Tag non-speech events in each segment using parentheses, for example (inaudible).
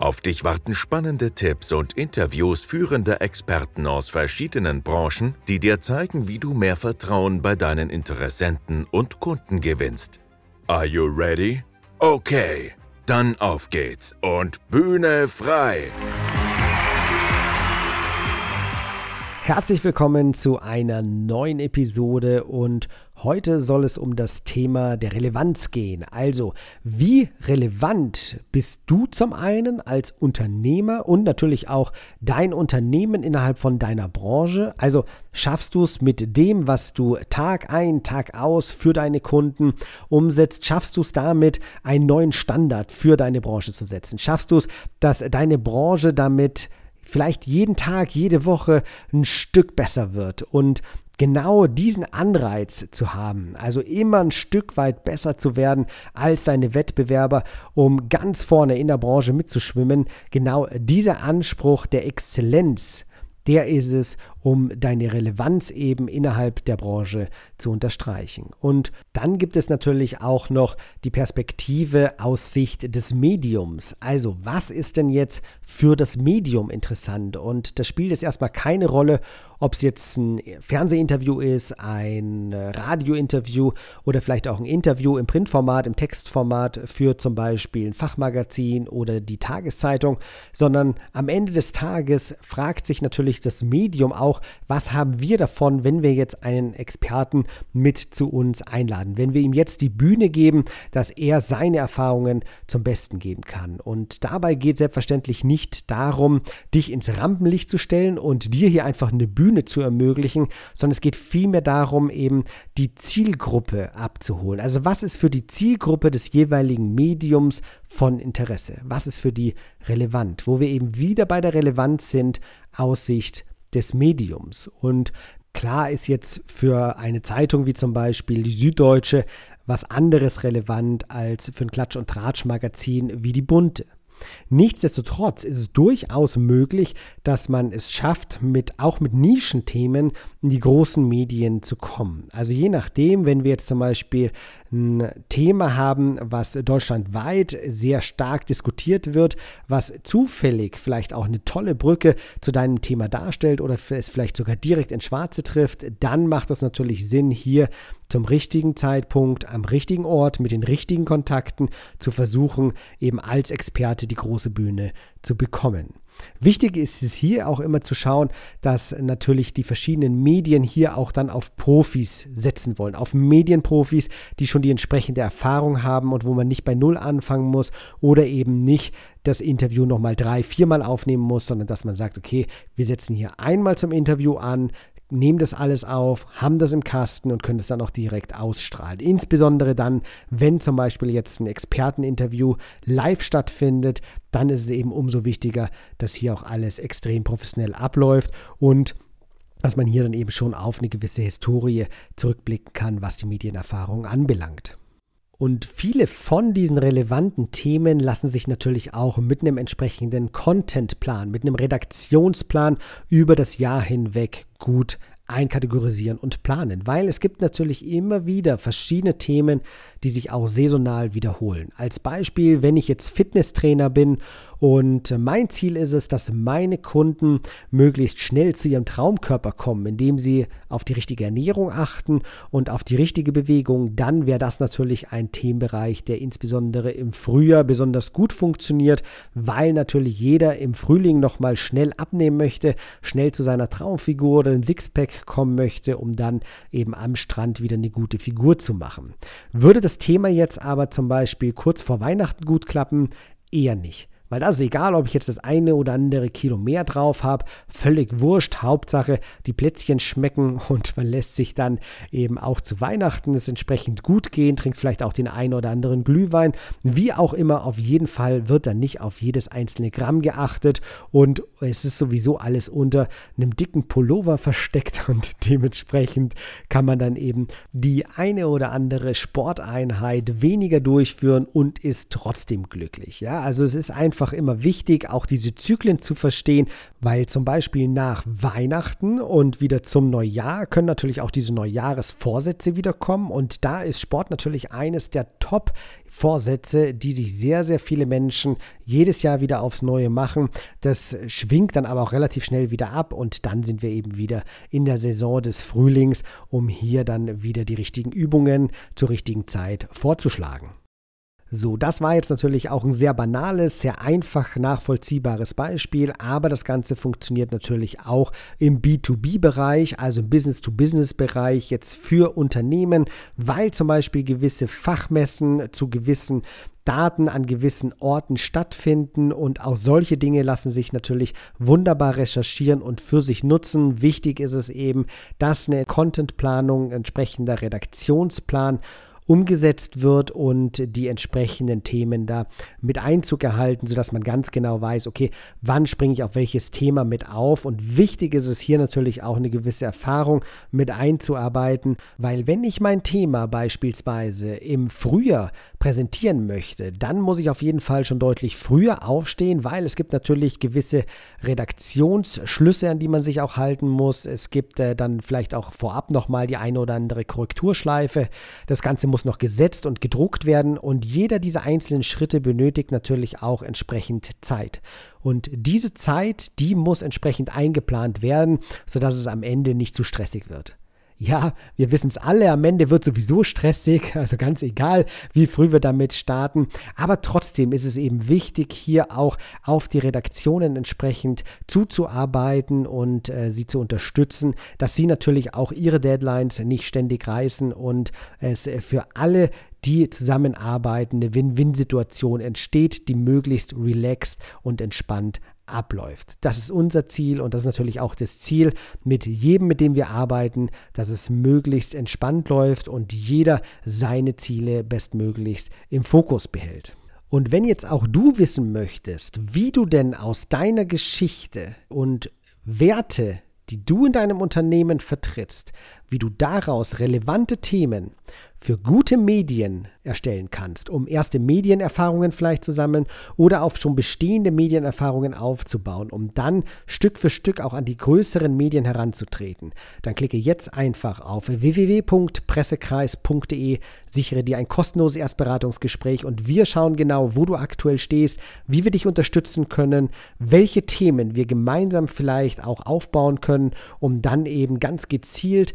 Auf dich warten spannende Tipps und Interviews führender Experten aus verschiedenen Branchen, die dir zeigen, wie du mehr Vertrauen bei deinen Interessenten und Kunden gewinnst. Are you ready? Okay, dann auf geht's und Bühne frei! Herzlich willkommen zu einer neuen Episode und heute soll es um das Thema der Relevanz gehen. Also, wie relevant bist du zum einen als Unternehmer und natürlich auch dein Unternehmen innerhalb von deiner Branche? Also, schaffst du es mit dem, was du Tag ein, Tag aus für deine Kunden umsetzt, schaffst du es damit, einen neuen Standard für deine Branche zu setzen? Schaffst du es, dass deine Branche damit vielleicht jeden Tag, jede Woche ein Stück besser wird. Und genau diesen Anreiz zu haben, also immer ein Stück weit besser zu werden als seine Wettbewerber, um ganz vorne in der Branche mitzuschwimmen, genau dieser Anspruch der Exzellenz, der ist es, um deine Relevanz eben innerhalb der Branche zu unterstreichen. Und dann gibt es natürlich auch noch die Perspektive aus Sicht des Mediums. Also was ist denn jetzt für das Medium interessant? Und das spielt jetzt erstmal keine Rolle, ob es jetzt ein Fernsehinterview ist, ein Radiointerview oder vielleicht auch ein Interview im Printformat, im Textformat für zum Beispiel ein Fachmagazin oder die Tageszeitung, sondern am Ende des Tages fragt sich natürlich das Medium auch, auch, was haben wir davon, wenn wir jetzt einen Experten mit zu uns einladen, wenn wir ihm jetzt die Bühne geben, dass er seine Erfahrungen zum Besten geben kann. Und dabei geht selbstverständlich nicht darum, dich ins Rampenlicht zu stellen und dir hier einfach eine Bühne zu ermöglichen, sondern es geht vielmehr darum, eben die Zielgruppe abzuholen. Also was ist für die Zielgruppe des jeweiligen Mediums von Interesse? Was ist für die relevant? Wo wir eben wieder bei der Relevanz sind, Aussicht des Mediums. Und klar ist jetzt für eine Zeitung wie zum Beispiel die Süddeutsche was anderes relevant als für ein Klatsch- und Tratsch-Magazin wie die Bunte. Nichtsdestotrotz ist es durchaus möglich, dass man es schafft, mit, auch mit Nischenthemen in die großen Medien zu kommen. Also je nachdem, wenn wir jetzt zum Beispiel ein Thema haben, was deutschlandweit sehr stark diskutiert wird, was zufällig vielleicht auch eine tolle Brücke zu deinem Thema darstellt oder es vielleicht sogar direkt ins Schwarze trifft, dann macht es natürlich Sinn, hier zum richtigen Zeitpunkt, am richtigen Ort, mit den richtigen Kontakten zu versuchen, eben als Experte die große Bühne zu bekommen. Wichtig ist es hier auch immer zu schauen, dass natürlich die verschiedenen Medien hier auch dann auf Profis setzen wollen, auf Medienprofis, die schon die entsprechende Erfahrung haben und wo man nicht bei Null anfangen muss oder eben nicht das Interview nochmal drei, viermal aufnehmen muss, sondern dass man sagt, okay, wir setzen hier einmal zum Interview an, nehmen das alles auf, haben das im Kasten und können es dann auch direkt ausstrahlen. Insbesondere dann, wenn zum Beispiel jetzt ein Experteninterview live stattfindet, dann ist es eben umso wichtiger, dass hier auch alles extrem professionell abläuft und dass man hier dann eben schon auf eine gewisse Historie zurückblicken kann, was die Medienerfahrung anbelangt. Und viele von diesen relevanten Themen lassen sich natürlich auch mit einem entsprechenden Contentplan, mit einem Redaktionsplan über das Jahr hinweg gut einkategorisieren und planen, weil es gibt natürlich immer wieder verschiedene Themen, die sich auch saisonal wiederholen. Als Beispiel, wenn ich jetzt Fitnesstrainer bin und mein Ziel ist es, dass meine Kunden möglichst schnell zu ihrem Traumkörper kommen, indem sie auf die richtige Ernährung achten und auf die richtige Bewegung, dann wäre das natürlich ein Themenbereich, der insbesondere im Frühjahr besonders gut funktioniert, weil natürlich jeder im Frühling nochmal schnell abnehmen möchte, schnell zu seiner Traumfigur oder dem Sixpack kommen möchte, um dann eben am Strand wieder eine gute Figur zu machen. Würde das Thema jetzt aber zum Beispiel kurz vor Weihnachten gut klappen? Eher nicht Weil das ist egal, ob ich jetzt das eine oder andere Kilo mehr drauf habe, völlig wurscht. Hauptsache, die Plätzchen schmecken (laughs) und man lässt sich dann eben auch zu Weihnachten es entsprechend gut gehen, trinkt vielleicht auch den einen oder anderen Glühwein. Wie auch immer, auf jeden Fall wird dann nicht auf jedes einzelne Gramm geachtet und es ist sowieso alles unter einem dicken Pullover versteckt (laughs) und dementsprechend kann man dann eben die eine oder andere Sporteinheit weniger durchführen und ist trotzdem glücklich. Ja, also es ist einfach einfach immer wichtig, auch diese Zyklen zu verstehen, weil zum Beispiel nach Weihnachten und wieder zum Neujahr können natürlich auch diese Neujahresvorsätze wiederkommen und da ist Sport natürlich eines der Top- Vorsätze, die sich sehr, sehr viele Menschen jedes Jahr wieder aufs Neue machen. Das schwingt dann aber auch relativ schnell wieder ab und dann sind wir eben wieder in der Saison des Frühlings, um hier dann wieder die richtigen Übungen zur richtigen Zeit vorzuschlagen. So, das war jetzt natürlich auch ein sehr banales, sehr einfach nachvollziehbares Beispiel, aber das Ganze funktioniert natürlich auch im B2B-Bereich, also im Business-to-Business-Bereich jetzt für Unternehmen, weil zum Beispiel gewisse Fachmessen zu gewissen Daten an gewissen Orten stattfinden und auch solche Dinge lassen sich natürlich wunderbar recherchieren und für sich nutzen. Wichtig ist es eben, dass eine Contentplanung, entsprechender Redaktionsplan umgesetzt wird und die entsprechenden Themen da mit Einzug erhalten, sodass man ganz genau weiß, okay, wann springe ich auf welches Thema mit auf. Und wichtig ist es hier natürlich auch eine gewisse Erfahrung mit einzuarbeiten, weil wenn ich mein Thema beispielsweise im Frühjahr präsentieren möchte, dann muss ich auf jeden Fall schon deutlich früher aufstehen, weil es gibt natürlich gewisse Redaktionsschlüsse, an die man sich auch halten muss. Es gibt äh, dann vielleicht auch vorab nochmal die eine oder andere Korrekturschleife. Das Ganze muss muss noch gesetzt und gedruckt werden und jeder dieser einzelnen Schritte benötigt natürlich auch entsprechend Zeit. Und diese Zeit, die muss entsprechend eingeplant werden, sodass es am Ende nicht zu stressig wird. Ja, wir wissen es alle, am Ende wird sowieso stressig, (laughs) also ganz egal, wie früh wir damit starten. Aber trotzdem ist es eben wichtig, hier auch auf die Redaktionen entsprechend zuzuarbeiten und äh, sie zu unterstützen, dass sie natürlich auch ihre Deadlines nicht ständig reißen und es für alle die zusammenarbeiten, eine Win-Win-Situation entsteht, die möglichst relaxed und entspannt abläuft. Das ist unser Ziel und das ist natürlich auch das Ziel mit jedem, mit dem wir arbeiten, dass es möglichst entspannt läuft und jeder seine Ziele bestmöglichst im Fokus behält. Und wenn jetzt auch du wissen möchtest, wie du denn aus deiner Geschichte und Werte, die du in deinem Unternehmen vertrittst, wie du daraus relevante Themen für gute Medien erstellen kannst, um erste Medienerfahrungen vielleicht zu sammeln oder auf schon bestehende Medienerfahrungen aufzubauen, um dann Stück für Stück auch an die größeren Medien heranzutreten. Dann klicke jetzt einfach auf www.pressekreis.de, sichere dir ein kostenloses Erstberatungsgespräch und wir schauen genau, wo du aktuell stehst, wie wir dich unterstützen können, welche Themen wir gemeinsam vielleicht auch aufbauen können, um dann eben ganz gezielt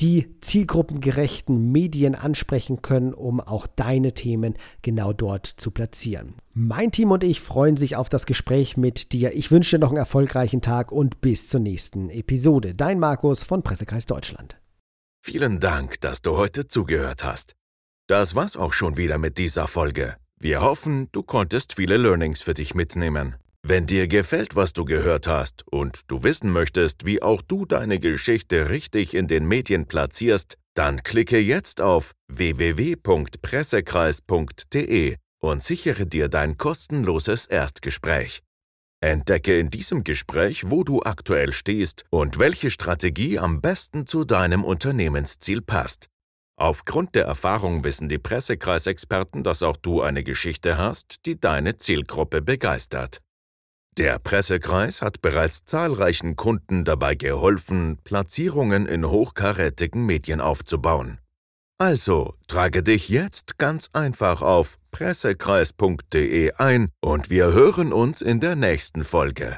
die zielgruppengerechten Medien ansprechen können, um auch deine Themen genau dort zu platzieren. Mein Team und ich freuen sich auf das Gespräch mit dir. Ich wünsche dir noch einen erfolgreichen Tag und bis zur nächsten Episode. Dein Markus von Pressekreis Deutschland. Vielen Dank, dass du heute zugehört hast. Das war's auch schon wieder mit dieser Folge. Wir hoffen, du konntest viele Learnings für dich mitnehmen. Wenn dir gefällt, was du gehört hast und du wissen möchtest, wie auch du deine Geschichte richtig in den Medien platzierst, dann klicke jetzt auf www.pressekreis.de und sichere dir dein kostenloses Erstgespräch. Entdecke in diesem Gespräch, wo du aktuell stehst und welche Strategie am besten zu deinem Unternehmensziel passt. Aufgrund der Erfahrung wissen die Pressekreisexperten, dass auch du eine Geschichte hast, die deine Zielgruppe begeistert. Der Pressekreis hat bereits zahlreichen Kunden dabei geholfen, Platzierungen in hochkarätigen Medien aufzubauen. Also trage dich jetzt ganz einfach auf pressekreis.de ein und wir hören uns in der nächsten Folge.